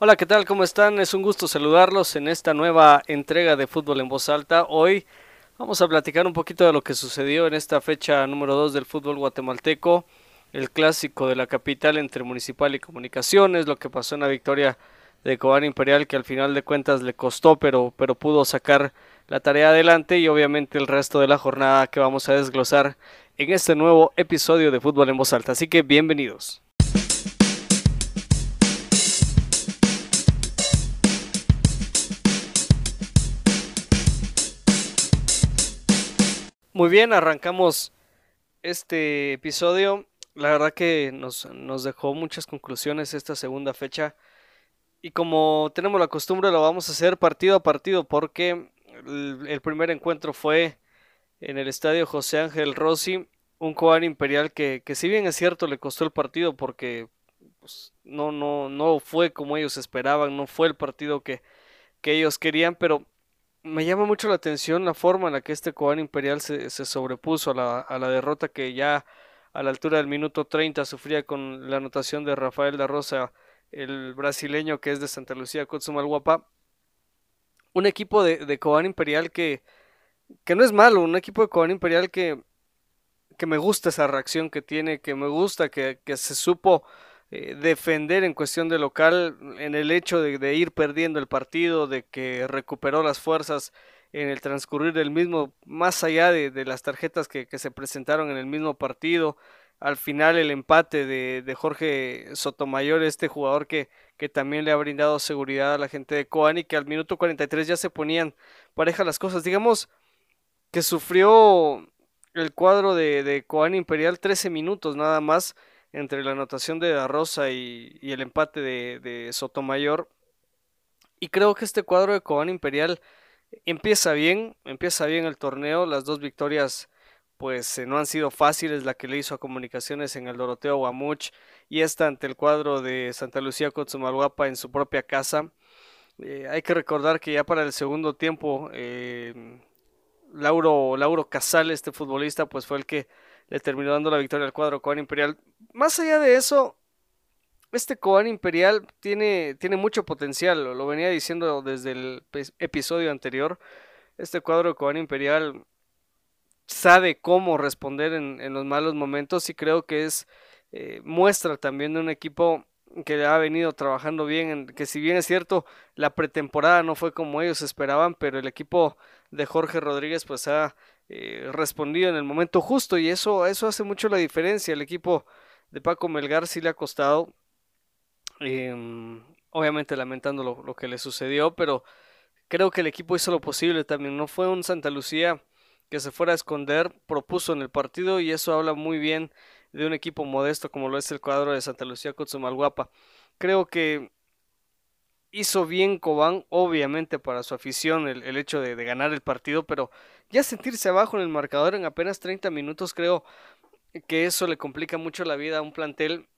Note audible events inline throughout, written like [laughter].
Hola, ¿qué tal? ¿Cómo están? Es un gusto saludarlos en esta nueva entrega de Fútbol en Voz Alta. Hoy vamos a platicar un poquito de lo que sucedió en esta fecha número 2 del fútbol guatemalteco, el clásico de la capital entre Municipal y Comunicaciones, lo que pasó en la victoria de Cobán Imperial que al final de cuentas le costó, pero, pero pudo sacar la tarea adelante y obviamente el resto de la jornada que vamos a desglosar en este nuevo episodio de Fútbol en Voz Alta. Así que bienvenidos. Muy bien, arrancamos este episodio. La verdad que nos, nos, dejó muchas conclusiones esta segunda fecha. Y como tenemos la costumbre, lo vamos a hacer partido a partido porque el, primer encuentro fue en el estadio José Ángel Rossi, un Coan Imperial que, que, si bien es cierto le costó el partido porque pues, no, no, no fue como ellos esperaban, no fue el partido que, que ellos querían, pero me llama mucho la atención la forma en la que este Cobán Imperial se, sobrepuso a la, derrota que ya a la altura del minuto 30 sufría con la anotación de Rafael da Rosa, el brasileño que es de Santa Lucía, Cotzumalguapa. Un equipo de, de Imperial que, que no es malo, un equipo de Cobán Imperial que, que me gusta esa reacción que tiene, que me gusta, que se supo eh, defender en cuestión de local en el hecho de, ir perdiendo el partido, de que recuperó las fuerzas en el transcurrir del mismo, más allá de, las tarjetas que, se presentaron en el mismo partido. Al final el empate de, Jorge Sotomayor, este jugador que, que, también le ha brindado seguridad a la gente de Coan y que al minuto 43 ya se ponían pareja las cosas. Digamos que sufrió el cuadro de, de Coan Imperial 13 minutos nada más entre la anotación de Da Rosa y, el empate de, Sotomayor. Y creo que este cuadro de Cobán Imperial empieza bien, empieza bien el torneo, las dos victorias pues eh, no han sido fáciles, la que le hizo a Comunicaciones en el Doroteo Guamuch y esta ante el cuadro de Santa Lucía Cotzumalguapa en su propia casa. Eh, hay que recordar que ya para el segundo tiempo eh, Lauro, Lauro Casal, este futbolista, pues fue el que le terminó dando la victoria al cuadro Coan Imperial. Más allá de eso, este Coan Imperial tiene, tiene mucho potencial, lo, venía diciendo desde el episodio anterior. Este cuadro Coan Imperial sabe cómo responder en, los malos momentos y creo que es eh, muestra también de un equipo que ha venido trabajando bien, que si bien es cierto, la pretemporada no fue como ellos esperaban, pero el equipo de Jorge Rodríguez pues ha eh, respondido en el momento justo y eso, eso hace mucho la diferencia. El equipo de Paco Melgar sí le ha costado, em, obviamente lamentando lo, que le sucedió, pero creo que el equipo hizo lo posible también. No fue un Santa Lucía que se fuera a esconder, propuso en el partido y eso habla muy bien de un equipo modesto como lo es el cuadro de Santa Lucía Cotzumalguapa. Creo que hizo bien Cobán, obviamente para su afición, el, hecho de, ganar el partido, pero ya sentirse abajo en el marcador en apenas 30 minutos, creo que eso le complica mucho la vida a un plantel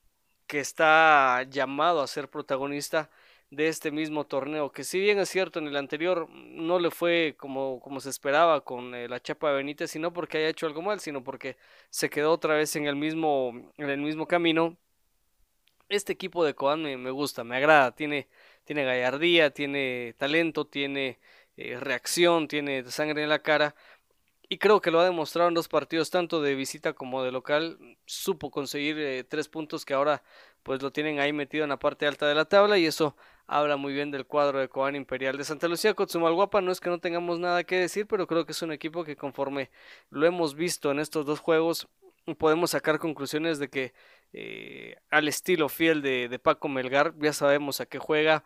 que está llamado a ser protagonista de este mismo torneo, que si bien es cierto en el anterior no le fue como, como se esperaba con eh, la Chapa de Benítez, sino porque haya hecho algo mal, sino porque se quedó otra vez en el mismo, en el mismo camino. Este equipo de Coan me, me gusta, me agrada, tiene, tiene gallardía, tiene talento, tiene eh, reacción, tiene sangre en la cara. Y creo que lo ha demostrado en dos partidos, tanto de visita como de local. Supo conseguir eh, tres puntos que ahora pues lo tienen ahí metido en la parte alta de la tabla y eso habla muy bien del cuadro de Coan Imperial de Santa Lucía. Cotzumalguapa no es que no tengamos nada que decir, pero creo que es un equipo que conforme lo hemos visto en estos dos juegos podemos sacar conclusiones de que eh, al estilo fiel de, de, Paco Melgar, ya sabemos a qué juega.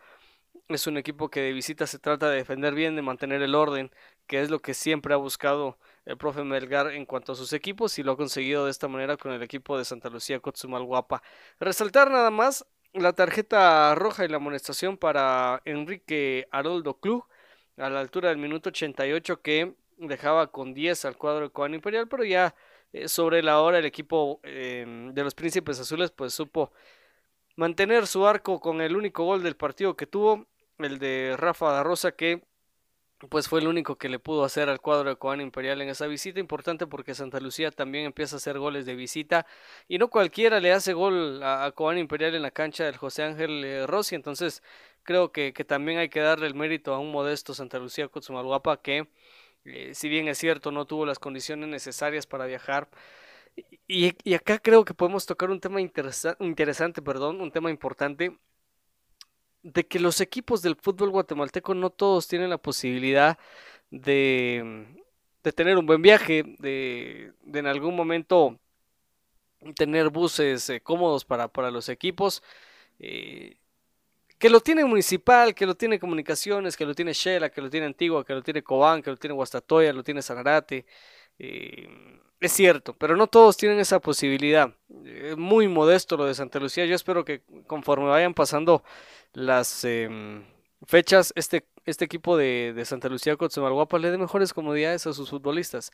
Es un equipo que de visita se trata de defender bien, de mantener el orden, que es lo que siempre ha buscado el profe Melgar en cuanto a sus equipos y lo ha conseguido de esta manera con el equipo de Santa Lucía Cotzumalguapa. Resaltar nada más la tarjeta roja y la amonestación para Enrique Haroldo Club a la altura del minuto 88 que dejaba con 10 al cuadro de Coan Imperial, pero ya eh, sobre la hora el equipo em, de los Príncipes Azules pues supo mantener su arco con el único gol del partido que tuvo, el de Rafa da Rosa que pues fue el único que le pudo hacer al cuadro de Coan Imperial en esa visita, importante porque Santa Lucía también empieza a hacer goles de visita y no cualquiera le hace gol a, Coan Imperial en la cancha del José Ángel eh, Rossi, entonces creo que, también hay que darle el mérito a un modesto Santa Lucía Cotzumalguapa que, eh, si bien es cierto, no tuvo las condiciones necesarias para viajar. Y acá creo que podemos tocar un tema interesante, perdón, un tema importante, de que los equipos del fútbol guatemalteco no todos tienen la posibilidad de, de tener un buen viaje, de, de en algún momento tener buses eh, cómodos para, para, los equipos. Eh, que lo tiene Municipal, que lo tiene Comunicaciones, que lo tiene Shela, que lo tiene Antigua, que lo tiene Cobán, que lo tiene Guastatoya, lo tiene Sanarate. Eh, es cierto, pero no todos tienen esa posibilidad. Es muy modesto lo de Santa Lucía. Yo espero que conforme vayan pasando las em, fechas, este, este equipo de, de Santa Lucía Cotzumalguapa le dé mejores comodidades a sus futbolistas.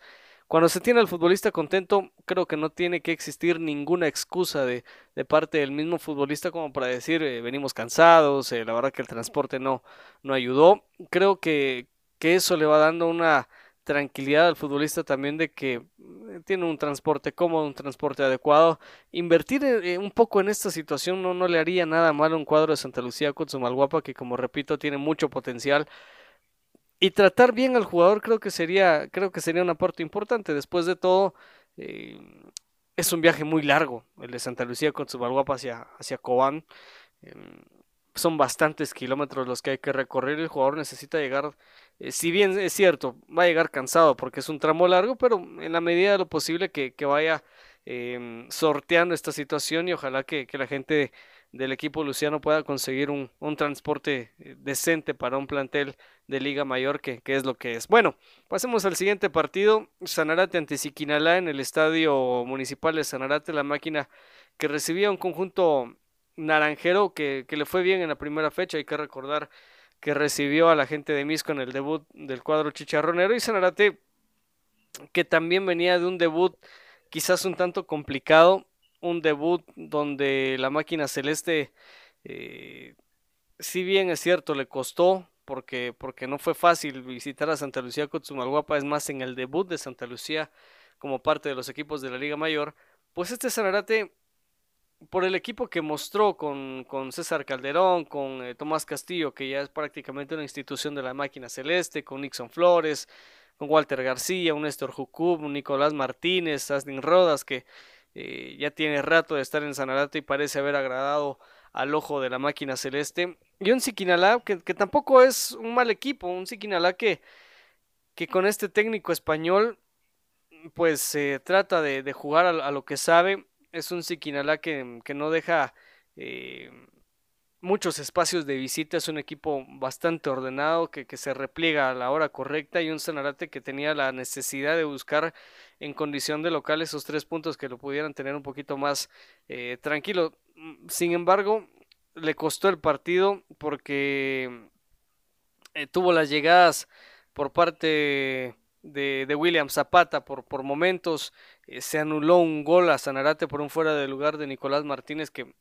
Cuando se tiene al futbolista contento, creo que no tiene que existir ninguna excusa de, de parte del mismo futbolista como para decir eh, venimos cansados, eh, la verdad que el transporte no, no ayudó. Creo que, que eso le va dando una tranquilidad al futbolista también de que eh, tiene un transporte cómodo, un transporte adecuado. Invertir un poco en esta situación no, no le haría nada mal a un cuadro de Santa Lucía con su Malguapa que como repito tiene mucho potencial y tratar bien al jugador creo que sería, creo que sería un aporte importante. Después de todo, eh, es un viaje muy largo, el de Santa Lucía con su hacia, hacia Cobán. Em, son bastantes kilómetros los que hay que recorrer. El jugador necesita llegar, eh, si bien es cierto, va a llegar cansado porque es un tramo largo, pero en la medida de lo posible que, vaya em, sorteando esta situación y ojalá que, que la gente del equipo Luciano pueda conseguir un, transporte eh, decente para un plantel de Liga Mayor, que, es lo que es. Bueno, pasemos al siguiente partido. Sanarate ante Siquinalá en el Estadio Municipal de Sanarate, la máquina que recibía un conjunto naranjero que, le fue bien en la primera fecha. Hay que recordar que recibió a la gente de Misco en el debut del cuadro chicharronero y Sanarate que también venía de un debut quizás un tanto complicado un debut donde la máquina celeste, eh, si bien es cierto, le costó, porque, porque no fue fácil visitar a Santa Lucía Cotzumalguapa, es más, en el debut de Santa Lucía como parte de los equipos de la Liga Mayor, pues este Sanarate, por el equipo que mostró con, con César Calderón, con eh, Tomás Castillo, que ya es prácticamente una institución de la máquina celeste, con Nixon Flores, con Walter García, un Néstor Jucub, un Nicolás Martínez, Asnin Rodas, que eh, ya tiene rato de estar en Sanarate y parece haber agradado al ojo de la máquina celeste. Y un Siquinalá que, tampoco es un mal equipo, un Siquinalá que, que con este técnico español pues se trata de, jugar a, lo que sabe. Es un Siquinalá que, que no deja eh, muchos espacios de visita, es un equipo bastante ordenado que, que, se repliega a la hora correcta y un Sanarate que tenía la necesidad de buscar en condición de local esos tres puntos que lo pudieran tener un poquito más eh, tranquilo. Mm, sin embargo, le costó el partido porque eh, tuvo las llegadas por parte de, de William Zapata por, por momentos. Eh, se anuló un gol a Sanarate por un fuera de lugar de Nicolás Martínez que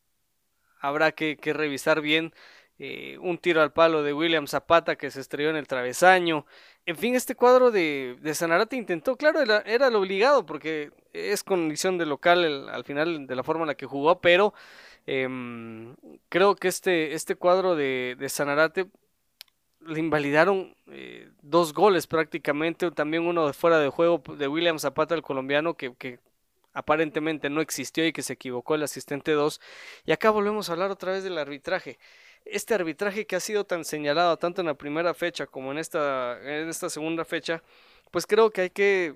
habrá que, revisar bien. Eh, un tiro al palo de William Zapata que se estrelló en el travesaño. En fin, este cuadro de, de Sanarate intentó, claro, era, lo obligado porque es condición de local al final de la forma en la que jugó, pero em, creo que este, este cuadro de, de Sanarate le invalidaron eh, dos goles prácticamente, también uno de fuera de juego de William Zapata, el colombiano, que, aparentemente no existió y que se equivocó el asistente 2. Y acá volvemos a hablar otra vez del arbitraje. Este arbitraje que ha sido tan señalado tanto en la primera fecha como en esta, en esta segunda fecha, pues creo que hay que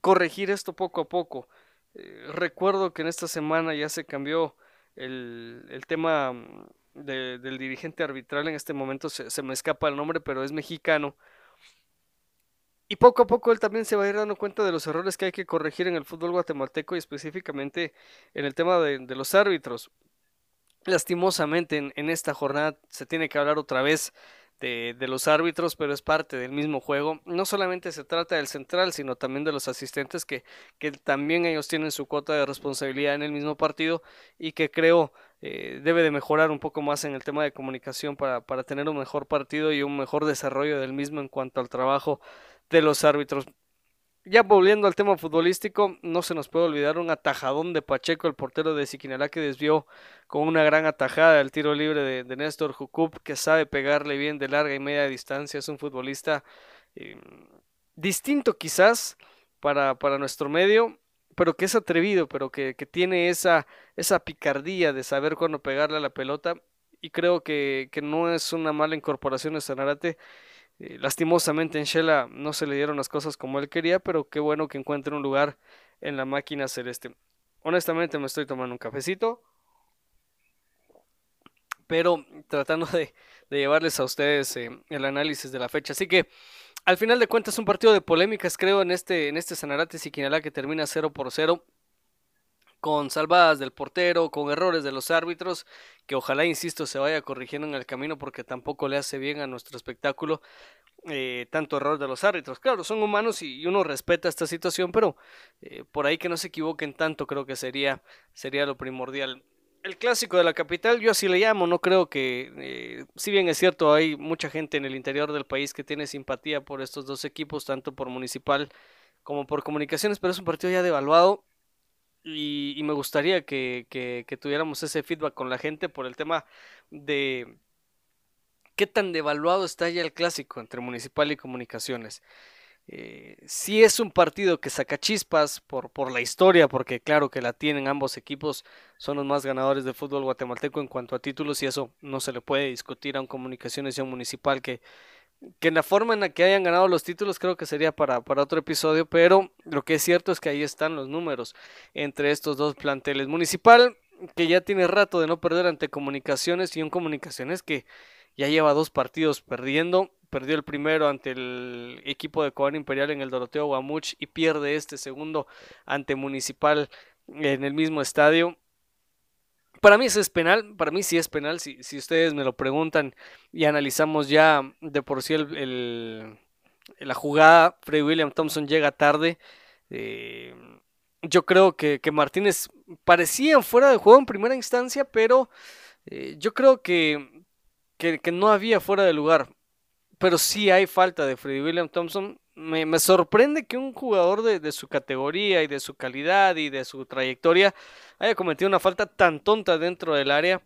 corregir esto poco a poco. Eh, recuerdo que en esta semana ya se cambió el, el tema del dirigente arbitral, en este momento se, se me escapa el nombre, pero es mexicano y poco a poco él también se va a ir dando cuenta de los errores que hay que corregir en el fútbol guatemalteco y específicamente en el tema de, los árbitros. Lastimosamente en, esta jornada se tiene que hablar otra vez de, los árbitros, pero es parte del mismo juego. No solamente se trata del central, sino también de los asistentes que, que también ellos tienen su cuota de responsabilidad en el mismo partido y que creo eh, debe de mejorar un poco más en el tema de comunicación para, para tener un mejor partido y un mejor desarrollo del mismo en cuanto al trabajo de los árbitros. ya volviendo al tema futbolístico, no se nos puede olvidar un atajadón de Pacheco, el portero de Siquinalá, que desvió con una gran atajada el tiro libre de, Néstor Jucup, que sabe pegarle bien de larga y media distancia. Es un futbolista eh, distinto quizás para, para, nuestro medio, pero que es atrevido, pero que, que, tiene esa, esa picardía de saber cuándo pegarle a la pelota. Y creo que, que no es una mala incorporación de Sanarate eh, lastimosamente en Shela no se le dieron las cosas como él quería, pero qué bueno que encuentre un lugar en la máquina celeste. Honestamente me estoy tomando un cafecito, pero tratando de, llevarles a ustedes eh, el análisis de la fecha. Así que al final de cuentas un partido de polémicas creo en este, en este Sanarate Siquinalá que termina 0 por 0 con salvadas del portero, con errores de los árbitros, que ojalá, insisto, se vaya corrigiendo en el camino porque tampoco le hace bien a nuestro espectáculo eh, tanto error de los árbitros. Claro, son humanos y uno respeta esta situación, pero eh, por ahí que no se equivoquen tanto creo que sería, sería lo primordial. El clásico de la capital, yo así le llamo, no creo que, eh, si bien es cierto, hay mucha gente en el interior del país que tiene simpatía por estos dos equipos, tanto por municipal como por comunicaciones, pero es un partido ya devaluado y, me gustaría que, que, tuviéramos ese feedback con la gente por el tema de qué tan devaluado está ya el clásico entre municipal y comunicaciones. Eh, si es un partido que saca chispas por, por la historia, porque claro que la tienen ambos equipos, son los más ganadores del fútbol guatemalteco en cuanto a títulos y eso no se le puede discutir a un comunicaciones y a un municipal que que en la forma en la que hayan ganado los títulos creo que sería para, para otro episodio, pero lo que es cierto es que ahí están los números entre estos dos planteles. Municipal, que ya tiene rato de no perder ante Comunicaciones y un Comunicaciones que ya lleva dos partidos perdiendo. Perdió el primero ante el equipo de Cobán Imperial en el Doroteo Guamuch y pierde este segundo ante Municipal en el mismo estadio. Para mí es penal, para mí sí es penal, si, si ustedes me lo preguntan y analizamos ya de por sí el, la jugada, Freddy William Thompson llega tarde. Eh, yo creo que, Martínez parecía fuera de juego en primera instancia, pero eh, yo creo que, que, que, no había fuera de lugar. Pero sí hay falta de Freddy William Thompson me, sorprende que un jugador de, su categoría y de su calidad y de su trayectoria haya cometido una falta tan tonta dentro del área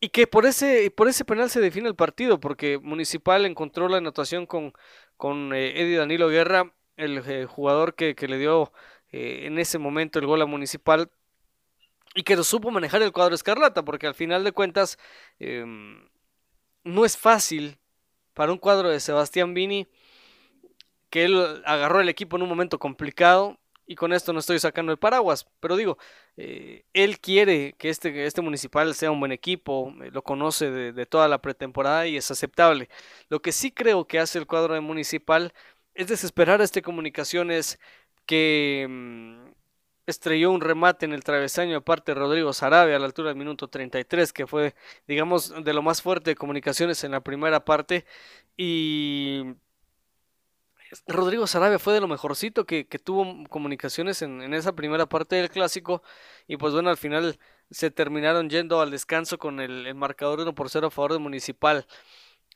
y que por ese, por ese penal se define el partido, porque Municipal encontró la anotación con, con eh, Eddie Danilo Guerra, el eh, jugador que, le dio eh, en ese momento el gol a Municipal y que lo supo manejar el cuadro escarlata, porque al final de cuentas em, no es fácil para un cuadro de Sebastián Vini que él agarró el equipo en un momento complicado y con esto no estoy sacando el paraguas, pero digo, eh, él quiere que este, este municipal sea un buen equipo, eh, lo conoce de, toda la pretemporada y es aceptable. Lo que sí creo que hace el cuadro de municipal es desesperar a este comunicaciones que mm, estrelló un remate en el travesaño de parte de Rodrigo Sarabia a la altura del minuto 33, que fue, digamos, de lo más fuerte de comunicaciones en la primera parte y Rodrigo Sarabia fue de lo mejorcito que, tuvo comunicaciones en, esa primera parte del clásico y pues bueno, al final se terminaron yendo al descanso con el, marcador 1 por 0 a favor de Municipal.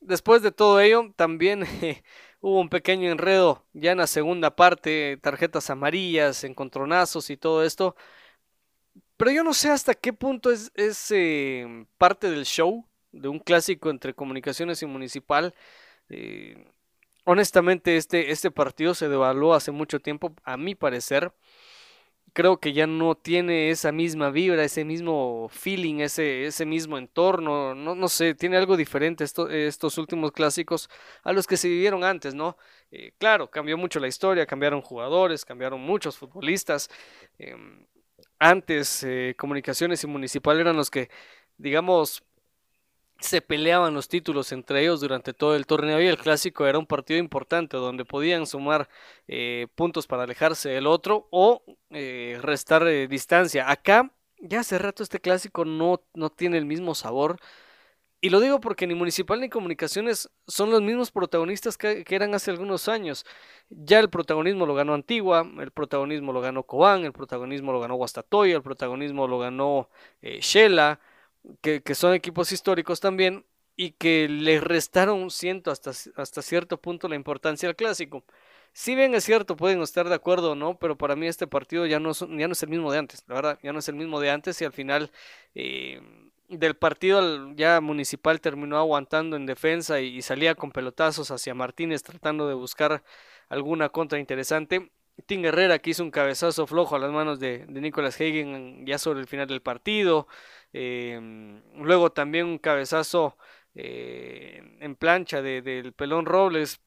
Después de todo ello, también [laughs] hubo un pequeño enredo ya en la segunda parte, tarjetas amarillas, encontronazos y todo esto. Pero yo no sé hasta qué punto es, eh, parte del show de un clásico entre comunicaciones y municipal. Eh, honestamente este, este partido se devaluó hace mucho tiempo, a mi parecer. Creo que ya no tiene esa misma vibra, ese mismo feeling, ese, ese mismo entorno, no, no sé, tiene algo diferente estos últimos clásicos a los que se vivieron antes, ¿no? Eh, claro, cambió mucho la historia, cambiaron jugadores, cambiaron muchos futbolistas. Em, antes, eh, Comunicaciones y Municipal eran los que, digamos, se peleaban los títulos entre ellos durante todo el torneo y el clásico era un partido importante donde podían sumar eh, puntos para alejarse del otro o eh, restar eh, distancia. Acá ya hace rato este clásico no, no tiene el mismo sabor. Y lo digo porque ni Municipal ni Comunicaciones son los mismos protagonistas que, eran hace algunos años. Ya el protagonismo lo ganó Antigua, el protagonismo lo ganó Cobán, el protagonismo lo ganó Guastatoya, el protagonismo lo ganó Shela que, son equipos históricos también y que le restaron, siento, hasta, hasta cierto punto la importancia al clásico. Si bien es cierto, pueden estar de acuerdo o no, pero para mí este partido ya no, ya no es el mismo de antes, la verdad, ya no es el mismo de antes y al final eh, del partido ya Municipal terminó aguantando en defensa y, salía con pelotazos hacia Martínez tratando de buscar alguna contra interesante. Tim Herrera que hizo un cabezazo flojo a las manos de, de Nicolas Hagen ya sobre el final del partido. Eh, luego también un cabezazo eh, en plancha del Pelón Robles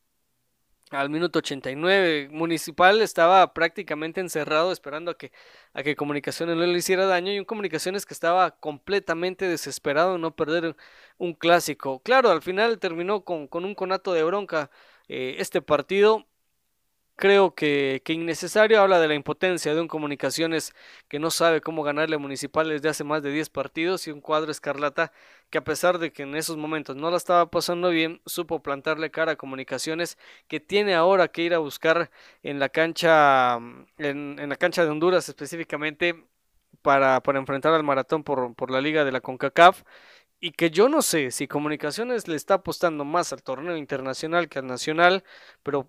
al minuto 89. Municipal estaba prácticamente encerrado esperando a que, a que Comunicaciones no le hiciera daño y un Comunicaciones que estaba completamente desesperado en no perder un clásico. Claro, al final terminó con, con un conato de bronca eh, este partido creo que, que, innecesario. Habla de la impotencia de un Comunicaciones que no sabe cómo ganarle a Municipal desde hace más de 10 partidos y un cuadro escarlata que a pesar de que en esos momentos no la estaba pasando bien, supo plantarle cara a Comunicaciones que tiene ahora que ir a buscar en la cancha, en, en la cancha de Honduras específicamente para, para enfrentar al maratón por, por la liga de la CONCACAF y que yo no sé si Comunicaciones le está apostando más al torneo internacional que al nacional, pero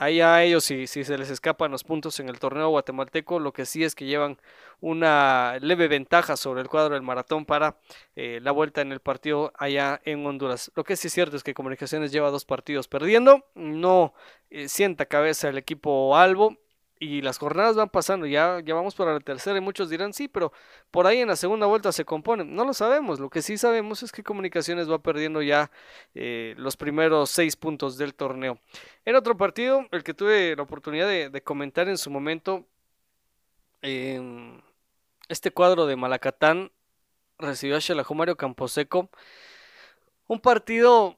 ahí a ellos si, si se les escapan los puntos en el torneo guatemalteco, lo que sí es que llevan una leve ventaja sobre el cuadro del maratón para eh, la vuelta en el partido allá en Honduras. Lo que sí es cierto es que Comunicaciones lleva dos partidos perdiendo, no eh, sienta cabeza el equipo Albo y las jornadas van pasando, ya, ya vamos para la tercera y muchos dirán sí, pero por ahí en la segunda vuelta se componen. No lo sabemos, lo que sí sabemos es que Comunicaciones va perdiendo ya eh, los primeros seis puntos del torneo. En otro partido, el que tuve la oportunidad de, comentar en su momento, este cuadro de Malacatán recibió a Xelajú Mario Camposeco. Un partido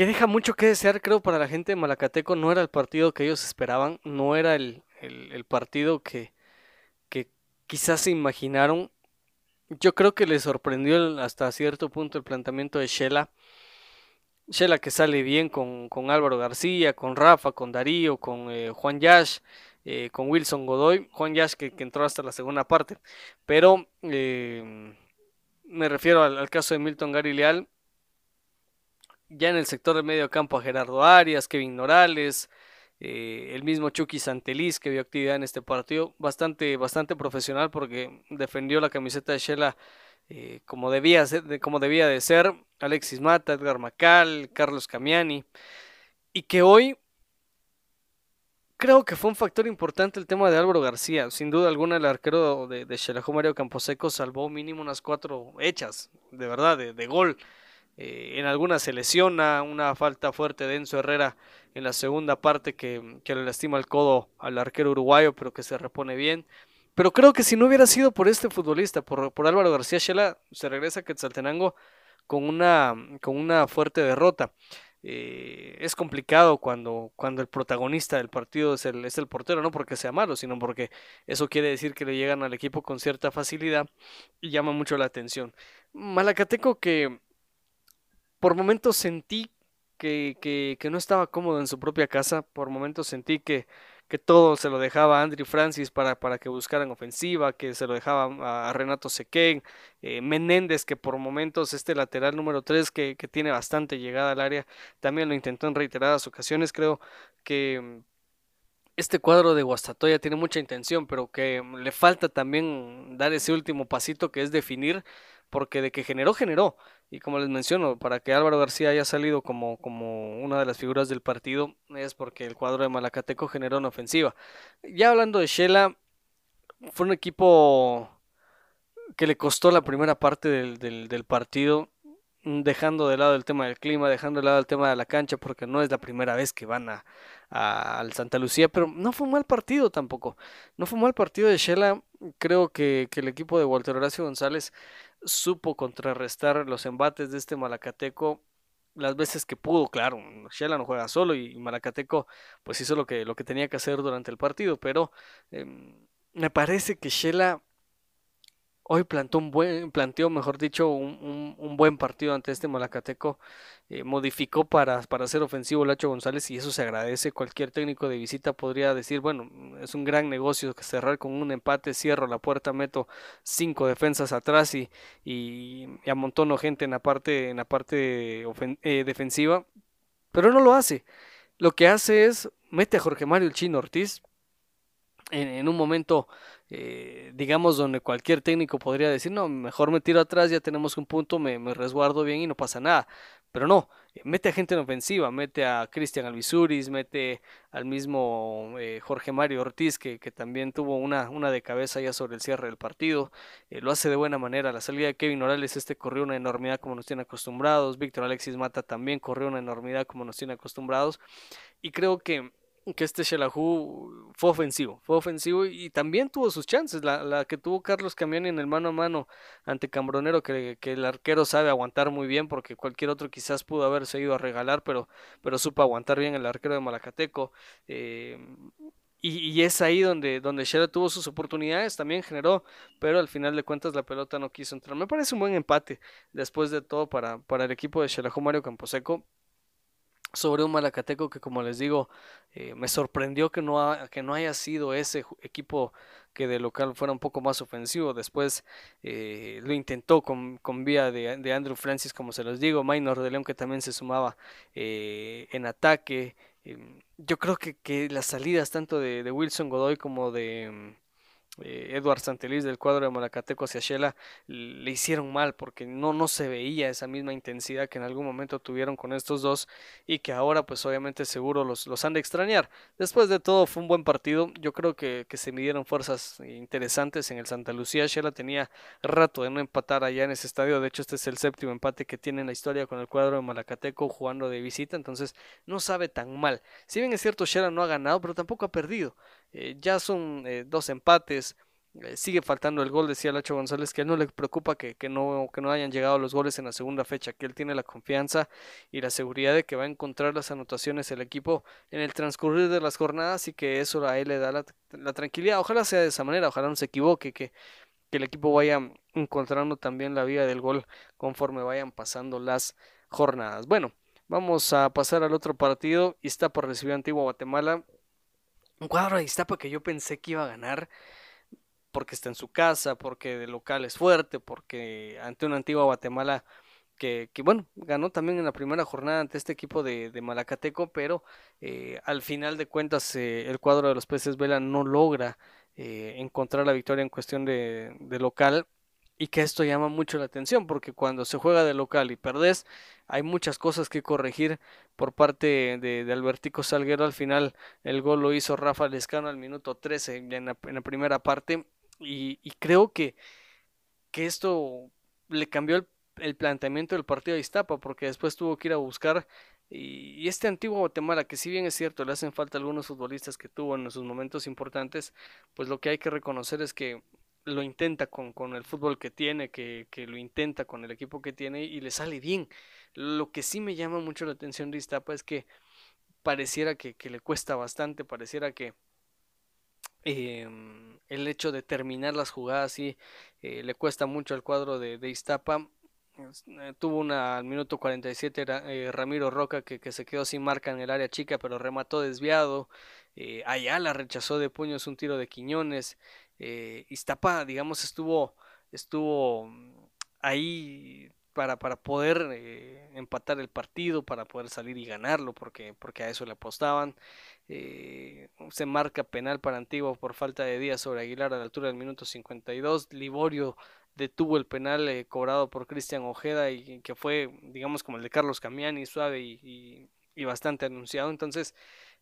que deja mucho que desear, creo, para la gente de Malacateco. No era el partido que ellos esperaban, no era el, partido que, que quizás se imaginaron. Yo creo que les sorprendió hasta cierto punto el planteamiento de Shela. Shela que sale bien con, Álvaro García, con Rafa, con Darío, con eh, Juan Yash, eh, con Wilson Godoy. Juan Yash que, entró hasta la segunda parte. Pero eh, me refiero al, al, caso de Milton Gary Leal ya en el sector de medio campo a Gerardo Arias, Kevin Norales, eh, el mismo Chucky Santeliz que vio actividad en este partido, bastante, bastante profesional porque defendió la camiseta de Shela eh, como, debía ser, como debía de ser, Alexis Mata, Edgar Macal, Carlos Camiani, y que hoy creo que fue un factor importante el tema de Álvaro García. Sin duda alguna, el arquero de, de Mario Camposeco salvó mínimo unas cuatro hechas, de verdad, de, de gol. Eh, en alguna se lesiona, una falta fuerte de Enzo Herrera en la segunda parte que, que, le lastima el codo al arquero uruguayo, pero que se repone bien. Pero creo que si no hubiera sido por este futbolista, por, por Álvaro García Shela, se regresa a Quetzaltenango con una, con una fuerte derrota. Eh, es complicado cuando, cuando el protagonista del partido es el, es el portero, no porque sea malo, sino porque eso quiere decir que le llegan al equipo con cierta facilidad y llama mucho la atención. Malacateco que por momentos sentí que, que, no estaba cómodo en su propia casa, por momentos sentí que, que todo se lo dejaba a Andrew Francis para, para que buscaran ofensiva, que se lo dejaba a, Renato Sequén, eh, Menéndez, que por momentos este lateral número 3 que, que, tiene bastante llegada al área, también lo intentó en reiteradas ocasiones, creo que este cuadro de Guastatoya tiene mucha intención, pero que le falta también dar ese último pasito que es definir porque de que generó, generó. Y como les menciono, para que Álvaro García haya salido como, como una de las figuras del partido, es porque el cuadro de Malacateco generó una ofensiva. Ya hablando de Shela, fue un equipo que le costó la primera parte del, del, partido, dejando de lado el tema del clima, dejando de lado el tema de la cancha, porque no es la primera vez que van a, al Santa Lucía, pero no fue un mal partido tampoco. No fue un mal partido de Shela. Creo que, que el equipo de Walter Horacio González supo contrarrestar los embates de este Malacateco las veces que pudo, claro, Shela no juega solo y Malacateco pues hizo lo que, lo que tenía que hacer durante el partido, pero em, me parece que Shela hoy plantó un buen, planteó, mejor dicho, un, un, buen partido ante este Malacateco. Eh, modificó para, para ser ofensivo Lacho González y eso se agradece. Cualquier técnico de visita podría decir, bueno, es un gran negocio cerrar con un empate, cierro la puerta, meto cinco defensas atrás y, y, amontono gente en la parte, en la parte eh, defensiva. Pero no lo hace. lo que hace es mete a Jorge Mario el Chino Ortiz en, un momento, eh, digamos, donde cualquier técnico podría decir, no, mejor me tiro atrás, ya tenemos un punto, me, resguardo bien y no pasa nada. Pero no, eh, mete a gente en ofensiva, mete a Cristian Alvisuris, mete al mismo eh, Jorge Mario Ortiz, que, también tuvo una, una, de cabeza ya sobre el cierre del partido. lo hace de buena manera. La salida de Kevin Morales, este corrió una enormidad como nos tiene acostumbrados. Víctor Alexis Mata también corrió una enormidad como nos tiene acostumbrados. Y creo que que este Shelahu fue ofensivo, fue ofensivo y también tuvo sus chances, la, que tuvo Carlos Camiani en el mano a mano ante Cambronero, que, el arquero sabe aguantar muy bien, porque cualquier otro quizás pudo haberse ido a regalar, pero, pero supo aguantar bien el arquero de Malacateco. Eh, y, es ahí donde, donde tuvo sus oportunidades, también generó, pero al final de cuentas la pelota no quiso entrar. Me parece un buen empate después de todo para, para el equipo de Shelahu Mario Camposeco sobre un Malacateco que como les digo eh, me sorprendió que no, que no haya sido ese equipo que de local fuera un poco más ofensivo. Después eh, lo intentó con, con vía de, Andrew Francis como se los digo Minor de León que también se sumaba eh, en ataque. Yo creo que, que, las salidas tanto de, de Wilson Godoy como de eh, Edward Santelis del cuadro de Malacateco hacia Shela le hicieron mal porque no, no se veía esa misma intensidad que en algún momento tuvieron con estos dos y que ahora pues obviamente seguro los, los han de extrañar. Después de todo fue un buen partido, yo creo que, que se midieron fuerzas interesantes en el Santa Lucía, Shela tenía rato de no empatar allá en ese estadio, de hecho este es el séptimo empate que tiene en la historia con el cuadro de Malacateco jugando de visita, entonces no sabe tan mal. Si bien es cierto Shela no ha ganado, pero tampoco ha perdido. Eh, ya son eh, dos empates. Eh, sigue faltando el gol, decía Lacho González, que a él no le preocupa que, no, que no hayan llegado los goles en la segunda fecha, que él tiene la confianza y la seguridad de que va a encontrar las anotaciones el equipo en el transcurrir de las jornadas y que eso a él le da la, tranquilidad. Ojalá sea de esa manera, ojalá no se equivoque, que, que el equipo vaya encontrando también la vía del gol conforme vayan pasando las jornadas. Bueno, vamos a pasar al otro partido. está por recibir Antigua Guatemala un cuadro de Iztapa que yo pensé que iba a ganar porque está en su casa, porque de local es fuerte, porque ante una antigua Guatemala que, que bueno, ganó también en la primera jornada ante este equipo de, de Malacateco, pero eh, al final de cuentas eh, el cuadro de los peces Vela no logra eh, encontrar la victoria en cuestión de, de local y que esto llama mucho la atención porque cuando se juega de local y perdés hay muchas cosas que corregir por parte de, Albertico Salguero. Al final el gol lo hizo Rafa Lescano al minuto 13 en la, primera parte y, creo que, que esto le cambió el, planteamiento del partido de Iztapa porque después tuvo que ir a buscar y, este antiguo Guatemala, que si bien es cierto, le hacen falta algunos futbolistas que tuvo en sus momentos importantes, pues lo que hay que reconocer es que lo intenta con, con el fútbol que tiene, que, que, lo intenta con el equipo que tiene y le sale bien. Lo que sí me llama mucho la atención de Iztapa es que pareciera que, que le cuesta bastante, pareciera que em, el hecho de terminar las jugadas sí eh, le cuesta mucho al cuadro de, de Iztapa. Eh, tuvo una al minuto 47 eh, Ramiro Roca que, que, se quedó sin marca en el área chica pero remató desviado. Eh, Ayala rechazó de puños un tiro de Quiñones eh, Iztapa, digamos, estuvo, estuvo mm, ahí para, para poder eh, empatar el partido, para poder salir y ganarlo, porque, porque a eso le apostaban. Eh, se marca penal para Antigua por falta de días sobre Aguilar a la altura del minuto 52. Liborio detuvo el penal eh, cobrado por Cristian Ojeda y que fue, digamos, como el de Carlos Camiani, suave y, y, bastante anunciado. Entonces,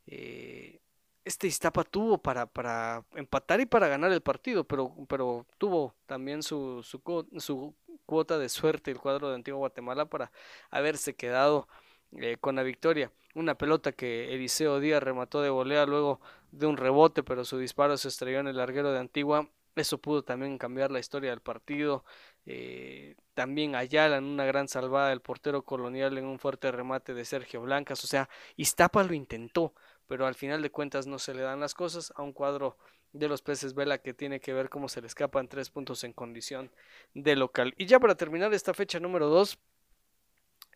eh, este Iztapa tuvo para, para empatar y para ganar el partido, pero, pero tuvo también su, su, cuota de suerte el cuadro de Antigua Guatemala para haberse quedado eh, con la victoria. Una pelota que Eliseo Díaz remató de volea luego de un rebote, pero su disparo se estrelló en el larguero de Antigua. Eso pudo también cambiar la historia del partido. Eh, también Ayala en una gran salvada del portero colonial en un fuerte remate de Sergio Blancas. O sea, Iztapa lo intentó, pero al final de cuentas no se le dan las cosas a un cuadro de los peces vela que tiene que ver cómo se le escapan tres puntos en condición de local. Y ya para terminar esta fecha número 2,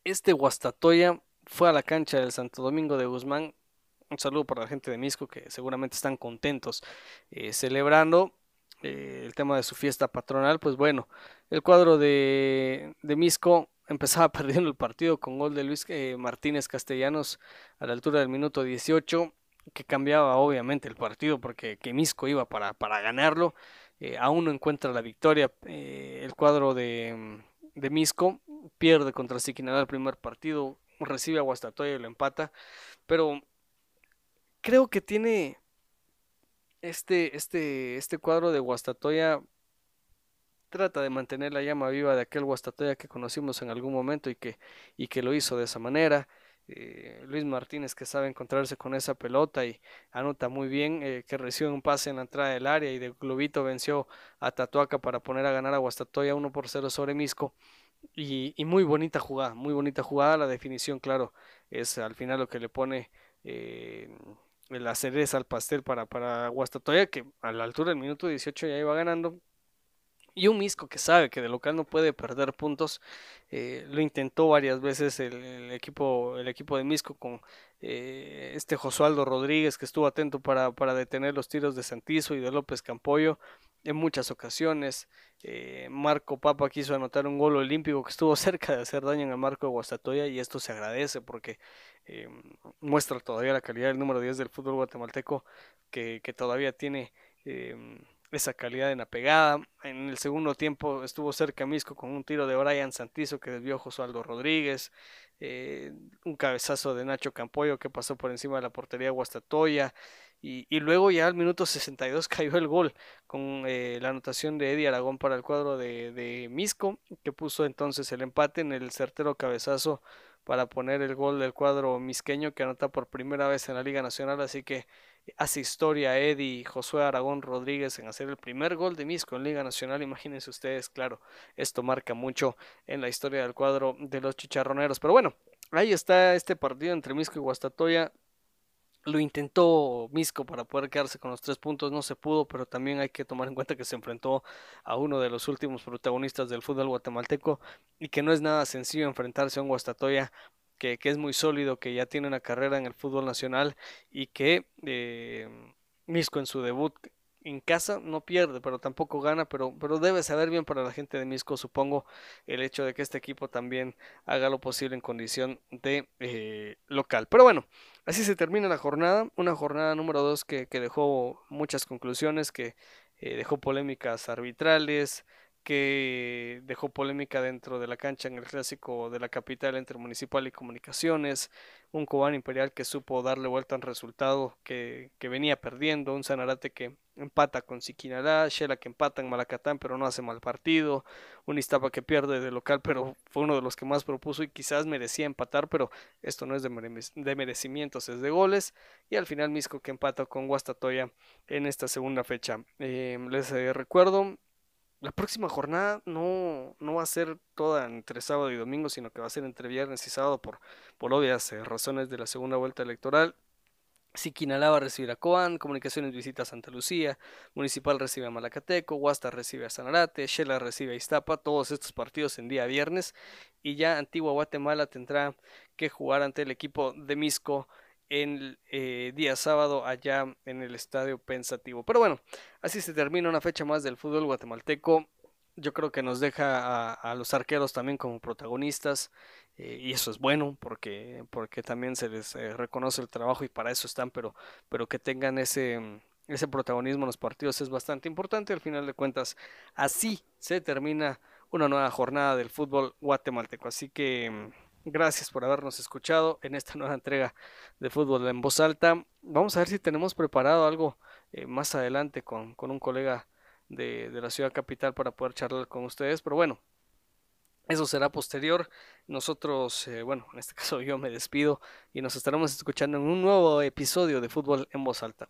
este Guastatoya fue a la cancha del Santo Domingo de Guzmán. Un saludo para la gente de Misco que seguramente están contentos eh, celebrando eh, el tema de su fiesta patronal. Pues bueno, el cuadro de, de Misco empezaba [laughs] perdiendo el partido con gol de Luis eh, Martínez Castellanos a la altura del minuto 18, que cambiaba obviamente el partido porque Misco iba para, para ganarlo. Eh, aún no encuentra la victoria el cuadro de, de, Misco, pierde contra Siquinalá el primer partido, recibe a Guastatoya y lo empata, pero creo que tiene este, este, este cuadro de Guastatoya trata de mantener la llama viva de aquel Guastatoya que conocimos en algún momento y que, y que lo hizo de esa manera. Eh, Luis Martínez que sabe encontrarse con esa pelota y anota muy bien, eh, que recibe un pase en la entrada del área y de globito venció a Tatuaca para poner a ganar a Guastatoya 1 por 0 sobre Misco. Y, muy bonita jugada, muy bonita jugada. La definición, claro, es al final lo que le pone eh, la cereza al pastel para, para Guastatoya, que a la altura del minuto 18 ya iba ganando y un Misco que sabe que de local no puede perder puntos, eh, lo intentó varias veces el, equipo, el equipo de Misco con eh, este Josualdo Rodríguez que estuvo atento para, para, detener los tiros de Santizo y de López Campoyo en muchas ocasiones. Eh, Marco Papa quiso anotar un gol olímpico que estuvo [laughs] cerca de hacer daño en el marco de Guastatoya y esto se agradece porque muestra todavía la calidad del número 10 del fútbol guatemalteco que, que todavía tiene esa calidad en la pegada. En el segundo tiempo estuvo cerca Misco con un tiro de Brian Santizo que desvió Josualdo Rodríguez, eh, un cabezazo de Nacho Campoyo que pasó por encima de la portería Guastatoya. Y, y luego ya al minuto 62 [laughs] cayó el gol con eh, la anotación de Eddie Aragón para el cuadro de, de Misco, que puso entonces el empate en el certero cabezazo para poner el gol del cuadro misqueño que anota por primera vez en la Liga Nacional. Así que hace historia Eddie Josué Aragón Rodríguez en hacer el primer gol de Misco en Liga Nacional. Imagínense ustedes, claro, esto marca mucho en la historia del cuadro de los chicharroneros. Pero bueno, ahí está este partido entre Misco y Guastatoya. Lo intentó Misco para poder quedarse con los tres puntos, no se pudo, pero también hay que tomar en cuenta que se enfrentó a uno de los últimos protagonistas del fútbol guatemalteco y que no es nada sencillo enfrentarse a un Guastatoya que, es muy sólido, que ya tiene una carrera en el fútbol nacional y que eh, Misco en su debut en casa no pierde, pero tampoco gana, pero, pero debe saber bien para la gente de Misco, supongo, el hecho de que este equipo también haga lo posible en condición de eh, local. Pero bueno, así se termina la jornada, una jornada número 2 que, que, dejó muchas conclusiones, que eh, dejó polémicas arbitrales, que dejó polémica dentro de la cancha en el clásico de la capital entre Municipal y Comunicaciones, un Cobán Imperial que supo darle vuelta al resultado que, venía perdiendo, un Sanarate que empata con Siquinalá, Shela que empata en Malacatán pero no hace mal partido, un Iztapa que pierde de local pero fue uno de los que más propuso y quizás merecía empatar, pero esto no es de, merecimientos, es de goles, y al final Misco que empata con Guastatoya en esta segunda fecha. Eh, les eh, recuerdo la próxima jornada no, no va a ser toda entre sábado y domingo, sino que va a ser entre viernes y sábado por, por obvias eh, razones de la segunda vuelta electoral. Siquinalá va a Coan, Comunicaciones visita a Santa Lucía, Municipal recibe a Malacateco, Huasta recibe a Sanarate, Shela recibe a Iztapa, todos estos partidos en día viernes y ya Antigua Guatemala tendrá que jugar ante el equipo de Misco en eh, día sábado allá en el estadio pensativo. Pero bueno, así se termina una fecha más del fútbol guatemalteco. Yo creo que nos deja a, los arqueros también como protagonistas eh, y eso es bueno porque, porque también se les eh, reconoce el trabajo y para eso están, pero, pero que tengan ese, ese protagonismo en los partidos es bastante importante. Al final de cuentas, así se termina una nueva jornada del fútbol guatemalteco. Así que Gracias por habernos escuchado en esta nueva entrega de fútbol en voz alta. Vamos a ver si tenemos preparado algo eh, más adelante con, un colega de, la ciudad capital para poder charlar con ustedes. Pero bueno, eso será posterior. Nosotros, eh, bueno, en este [laughs] caso yo me despido y nos estaremos escuchando en un nuevo episodio de fútbol en voz alta.